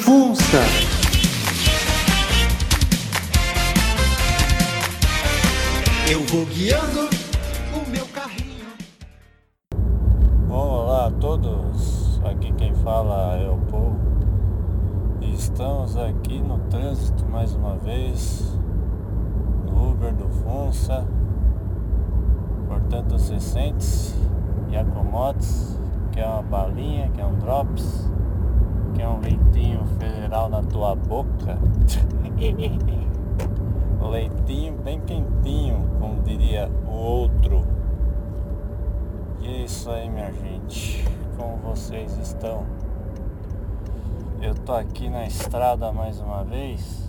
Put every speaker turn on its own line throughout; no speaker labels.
Funça.
Eu vou guiando o meu carrinho.
Olá a todos, aqui quem fala é o Paul. Estamos aqui no trânsito mais uma vez, no Uber do Funça. Portanto, se sente e acomode-se, quer uma balinha, quer um drops, quer um leitinho federal na tua boca. leitinho bem quentinho, como diria o outro. E é isso aí, minha gente. Como vocês estão? Eu tô aqui na estrada mais uma vez,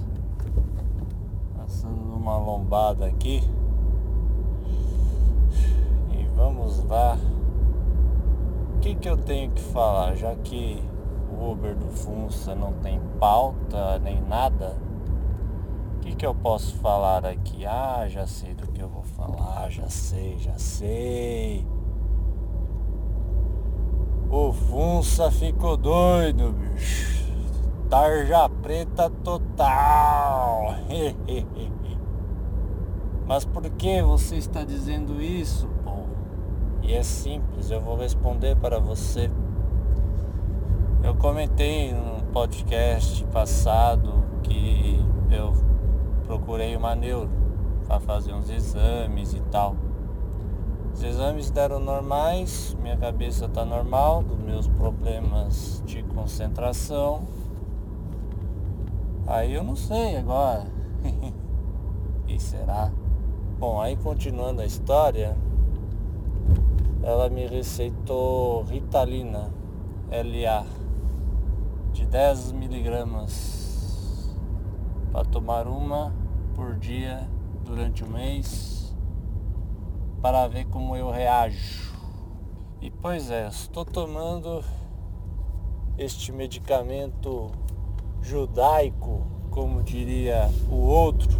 passando uma lombada aqui. E vamos lá. O que, que eu tenho que falar? Já que Uber do Funça não tem pauta nem nada o que, que eu posso falar aqui? Ah, já sei do que eu vou falar, já sei, já sei. O Funça ficou doido, bicho. Tarja preta total. Mas por que você está dizendo isso, pô? E é simples, eu vou responder para você. Eu comentei no podcast passado que eu procurei uma neuro para fazer uns exames e tal. Os exames deram normais, minha cabeça tá normal, dos meus problemas de concentração. Aí eu não sei agora. e será? Bom, aí continuando a história, ela me receitou Ritalina LA de 10 miligramas para tomar uma por dia durante o mês para ver como eu reajo. E pois é, estou tomando este medicamento judaico, como diria o outro.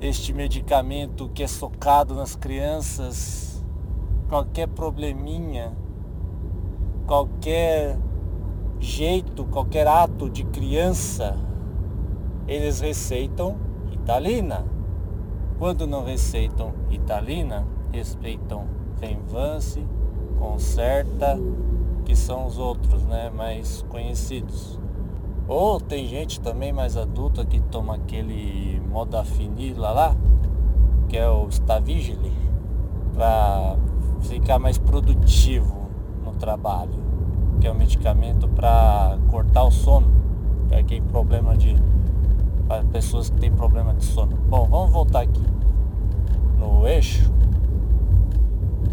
Este medicamento que é socado nas crianças, qualquer probleminha, qualquer jeito, qualquer ato de criança, eles receitam Italina. Quando não receitam Italina, respeitam Venvance, Concerta, que são os outros, né, mais conhecidos. Ou tem gente também mais adulta que toma aquele modafinila lá, que é o Stavigile, para ficar mais produtivo no trabalho é um medicamento para cortar o sono, para quem problema de para pessoas que têm problema de sono. Bom, vamos voltar aqui no eixo.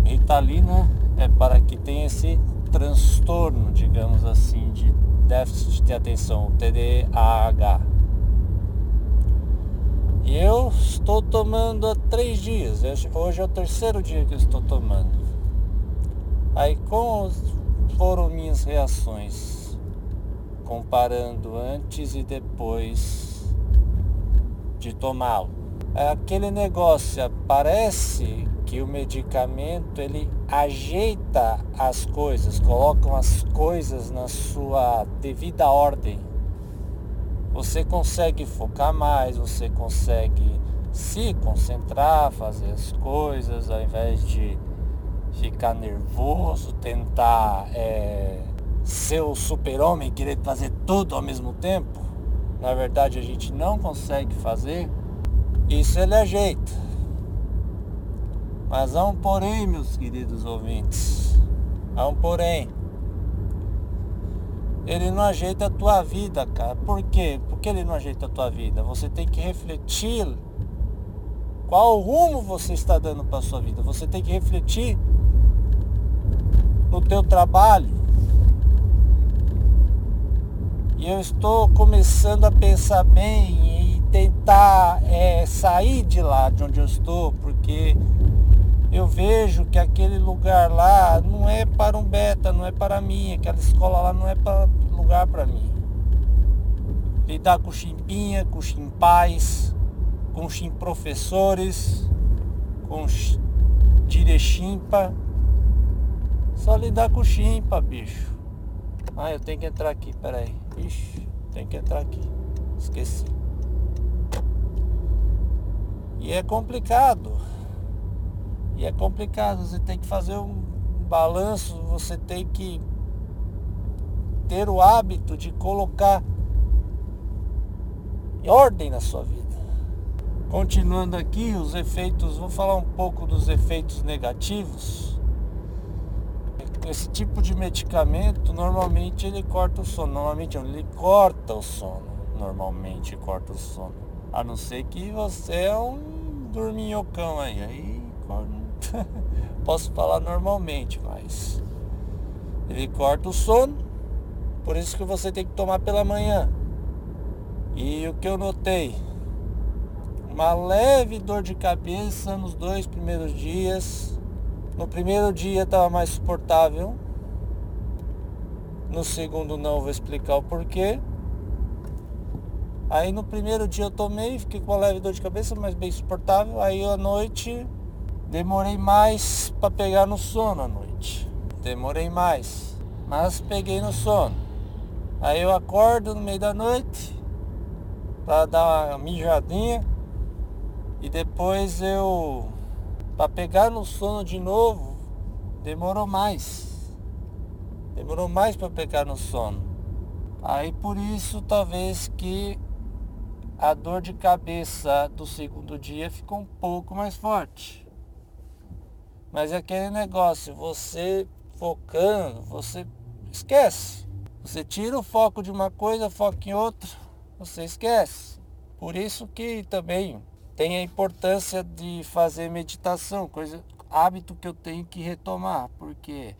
Ritalina é para que tenha esse transtorno, digamos assim, de déficit de atenção, TDAH. Eu estou tomando há três dias. Hoje é o terceiro dia que eu estou tomando. Aí com os foram minhas reações, comparando antes e depois de tomá-lo. Aquele negócio, parece que o medicamento ele ajeita as coisas, coloca as coisas na sua devida ordem. Você consegue focar mais, você consegue se concentrar, fazer as coisas ao invés de ficar nervoso, tentar é, ser o super-homem, querer fazer tudo ao mesmo tempo, na verdade a gente não consegue fazer, isso ele ajeita. Mas há um porém, meus queridos ouvintes. Há um porém. Ele não ajeita a tua vida, cara. Por quê? Por que ele não ajeita a tua vida? Você tem que refletir qual rumo você está dando para sua vida. Você tem que refletir no teu trabalho. E eu estou começando a pensar bem e tentar é, sair de lá de onde eu estou, porque eu vejo que aquele lugar lá não é para um beta, não é para mim, aquela escola lá não é para lugar para mim. Lidar com chimpinha, com chimpais, com chimprofessores, com direchimpa, só lidar com chimpa, bicho. Ah, eu tenho que entrar aqui, peraí. Ixi, tem que entrar aqui. Esqueci. E é complicado. E é complicado. Você tem que fazer um balanço, você tem que ter o hábito de colocar ordem na sua vida. Continuando aqui, os efeitos, vou falar um pouco dos efeitos negativos. Esse tipo de medicamento, normalmente ele corta o sono. Normalmente ele corta o sono. Normalmente corta o sono. A não ser que você é um dorminhocão aí. Aí posso falar normalmente, mas ele corta o sono. Por isso que você tem que tomar pela manhã. E o que eu notei? Uma leve dor de cabeça nos dois primeiros dias. No primeiro dia estava mais suportável. No segundo não, vou explicar o porquê. Aí no primeiro dia eu tomei, fiquei com uma leve dor de cabeça, mas bem suportável. Aí à noite demorei mais para pegar no sono à noite. Demorei mais, mas peguei no sono. Aí eu acordo no meio da noite, para dar uma mijadinha e depois eu para pegar no sono de novo demorou mais. Demorou mais para pegar no sono. Aí por isso talvez que a dor de cabeça do segundo dia ficou um pouco mais forte. Mas é aquele negócio você focando você esquece. Você tira o foco de uma coisa foca em outra você esquece. Por isso que também tem a importância de fazer meditação, coisa, hábito que eu tenho que retomar, porque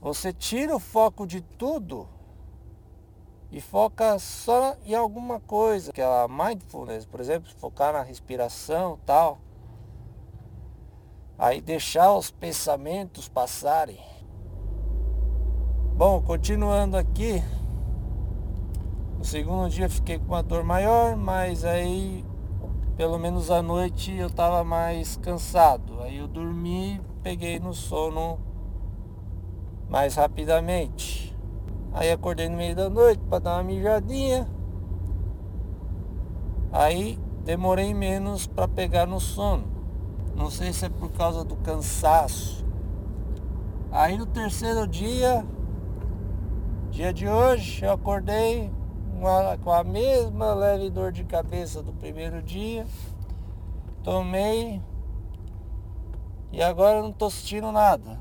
você tira o foco de tudo e foca só em alguma coisa, que é a mindfulness, por exemplo, focar na respiração, tal. Aí deixar os pensamentos passarem. Bom, continuando aqui, no segundo dia fiquei com uma dor maior, mas aí pelo menos à noite eu estava mais cansado. Aí eu dormi, peguei no sono mais rapidamente. Aí acordei no meio da noite para dar uma mijadinha. Aí demorei menos para pegar no sono. Não sei se é por causa do cansaço. Aí no terceiro dia, dia de hoje, eu acordei com a mesma leve dor de cabeça do primeiro dia. Tomei e agora não estou sentindo nada.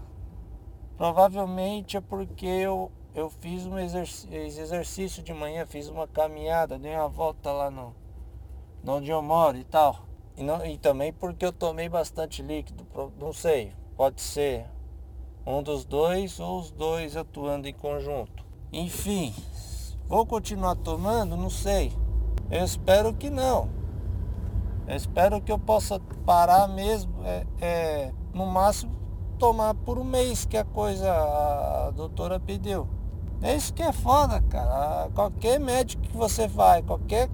Provavelmente é porque eu, eu fiz um exercício, exercício de manhã, fiz uma caminhada, dei uma volta lá no, no onde eu moro e tal. E, não, e também porque eu tomei bastante líquido, não sei, pode ser um dos dois ou os dois atuando em conjunto. Enfim, Vou continuar tomando? Não sei. Eu espero que não. Eu espero que eu possa parar mesmo, é, é, no máximo tomar por um mês, que a coisa a doutora pediu. É isso que é foda, cara. Qualquer médico que você vai, qualquer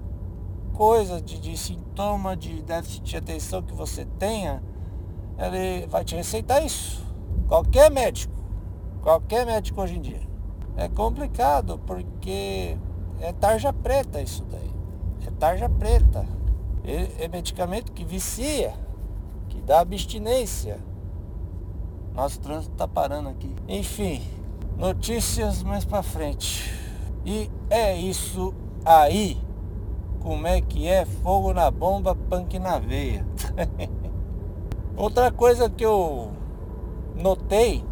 coisa de, de sintoma de déficit de atenção que você tenha, ele vai te receitar isso. Qualquer médico. Qualquer médico hoje em dia. É complicado porque é tarja preta isso daí. É tarja preta. É, é medicamento que vicia, que dá abstinência. Nosso trânsito tá parando aqui. Enfim, notícias mais para frente. E é isso aí. Como é que é? Fogo na bomba, punk na veia. Outra coisa que eu notei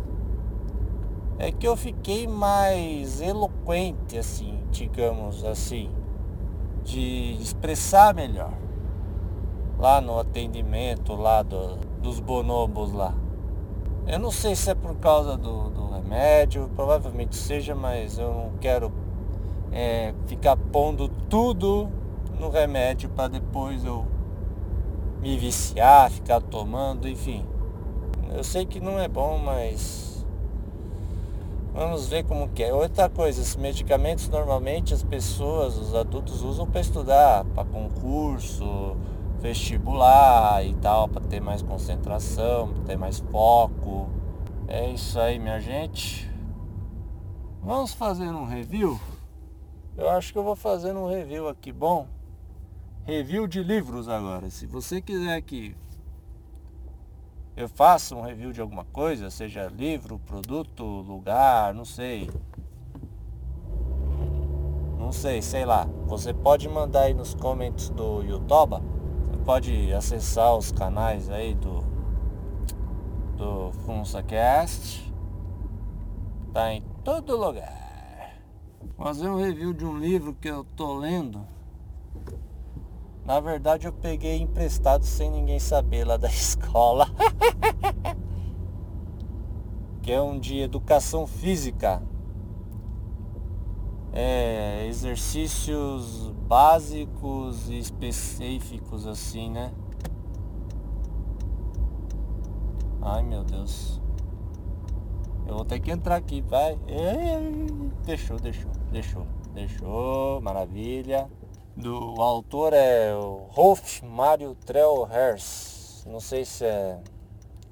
é que eu fiquei mais eloquente, assim, digamos assim, de expressar melhor lá no atendimento lá do, dos bonobos lá. Eu não sei se é por causa do, do remédio, provavelmente seja, mas eu não quero é, ficar pondo tudo no remédio para depois eu me viciar, ficar tomando, enfim. Eu sei que não é bom, mas Vamos ver como que é. Outra coisa, esses medicamentos normalmente as pessoas, os adultos usam para estudar, para concurso, vestibular e tal, para ter mais concentração, ter mais foco. É isso aí, minha gente. Vamos fazer um review? Eu acho que eu vou fazer um review aqui, bom? Review de livros agora. Se você quiser que eu faça um review de alguma coisa, seja livro, produto, lugar, não sei. Não sei, sei lá. Você pode mandar aí nos comentários do YouTube. Você pode acessar os canais aí do do FunsaCast. Tá em todo lugar. Fazer um review de um livro que eu tô lendo. Na verdade eu peguei emprestado sem ninguém saber lá da escola. que é um de educação física. É, exercícios básicos e específicos assim, né? Ai meu Deus. Eu vou ter que entrar aqui, vai. Deixou, deixou, deixou, deixou. Maravilha. Do autor é o Rolf Mario Trellhers. Não sei se é.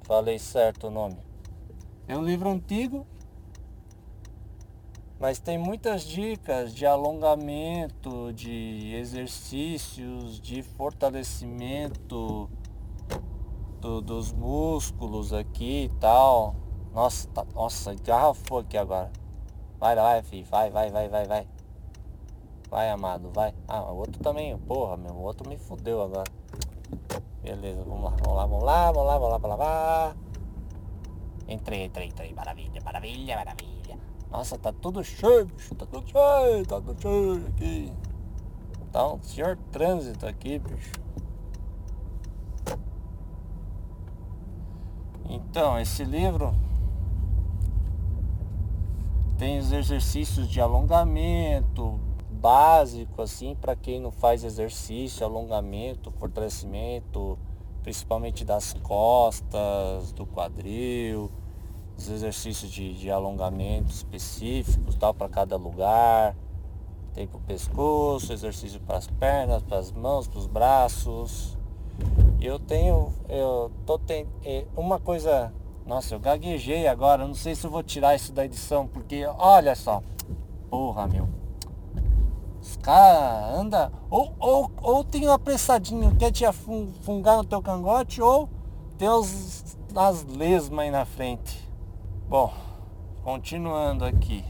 Falei certo o nome. É um livro antigo, mas tem muitas dicas de alongamento, de exercícios, de fortalecimento do, dos músculos aqui e tal. Nossa, tá, nossa, garrafou aqui agora. Vai, vai, filho, vai, vai, vai, vai, vai. Vai, amado, vai. Ah, o outro também, porra, meu, o outro me fudeu agora. Beleza, vamos lá, vamos lá, vamos lá, vamos lá, vamos lá, vamos lá. Entrei, entrei, entrei, maravilha, maravilha, maravilha. Nossa, tá tudo cheio, bicho, tá tudo cheio, tá tudo cheio aqui. Tá um senhor trânsito aqui, bicho. Então, esse livro tem os exercícios de alongamento básico assim para quem não faz exercício, alongamento, fortalecimento, principalmente das costas, do quadril, os exercícios de, de alongamento específicos, tal para cada lugar. Tem para o pescoço, exercício para as pernas, para as mãos, para os braços, eu tenho, eu tô tem é, uma coisa, nossa, eu gaguejei agora, não sei se eu vou tirar isso da edição, porque olha só, porra meu, os anda ou, ou, ou tem um apressadinho, quer te fungar no teu cangote, ou tem os, as lesmas aí na frente. Bom, continuando aqui,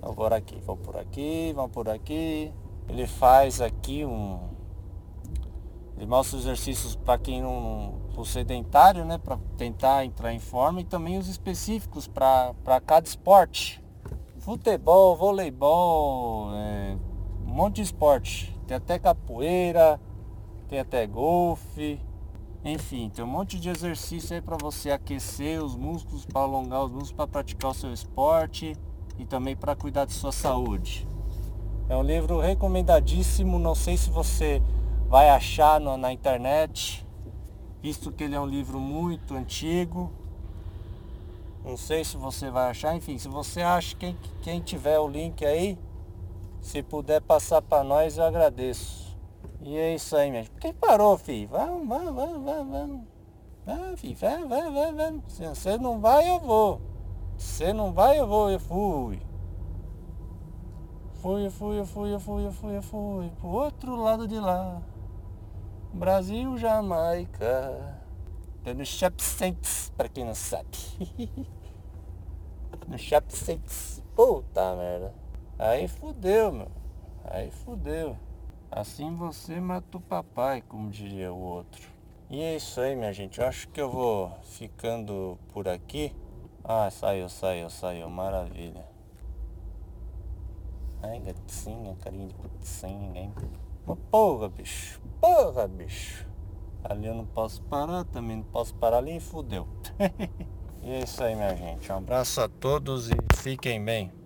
vou por aqui, vou por aqui, vamos por aqui. Ele faz aqui um ele mostra os exercícios para quem não. o sedentário, né? Para tentar entrar em forma e também os específicos para cada esporte. Futebol, voleibol, é, monte de esporte. Tem até capoeira, tem até golfe. Enfim, tem um monte de exercício aí para você aquecer os músculos, para alongar os músculos, para praticar o seu esporte e também para cuidar de sua saúde. É um livro recomendadíssimo, não sei se você vai achar no, na internet, visto que ele é um livro muito antigo. Não sei se você vai achar, enfim, se você acha, quem, quem tiver o link aí, se puder passar para nós, eu agradeço. E é isso aí mesmo. Quem parou, filho? Vamos, vamos, vamos, vamos, vamos. Vai, filho, vai, vai, vai, vai. Se você não vai, eu vou. Se você não vai, eu vou, eu fui. Fui, fui, fui, fui, fui, eu fui. Pro outro lado de lá. Brasil, Jamaica. No Shop pra quem não sabe. no Shop. Puta merda. Aí fudeu, meu. Aí fudeu. Assim você mata o papai, como diria o outro. E é isso aí, minha gente. Eu acho que eu vou ficando por aqui. Ah, saiu, saiu, saiu. Maravilha. Ai, gatinha, carinha de putinha, hein? Porra, bicho. Porra, bicho. Ali eu não posso parar, também não posso parar ali e fudeu. e é isso aí, minha gente. Um abraço a todos e fiquem bem.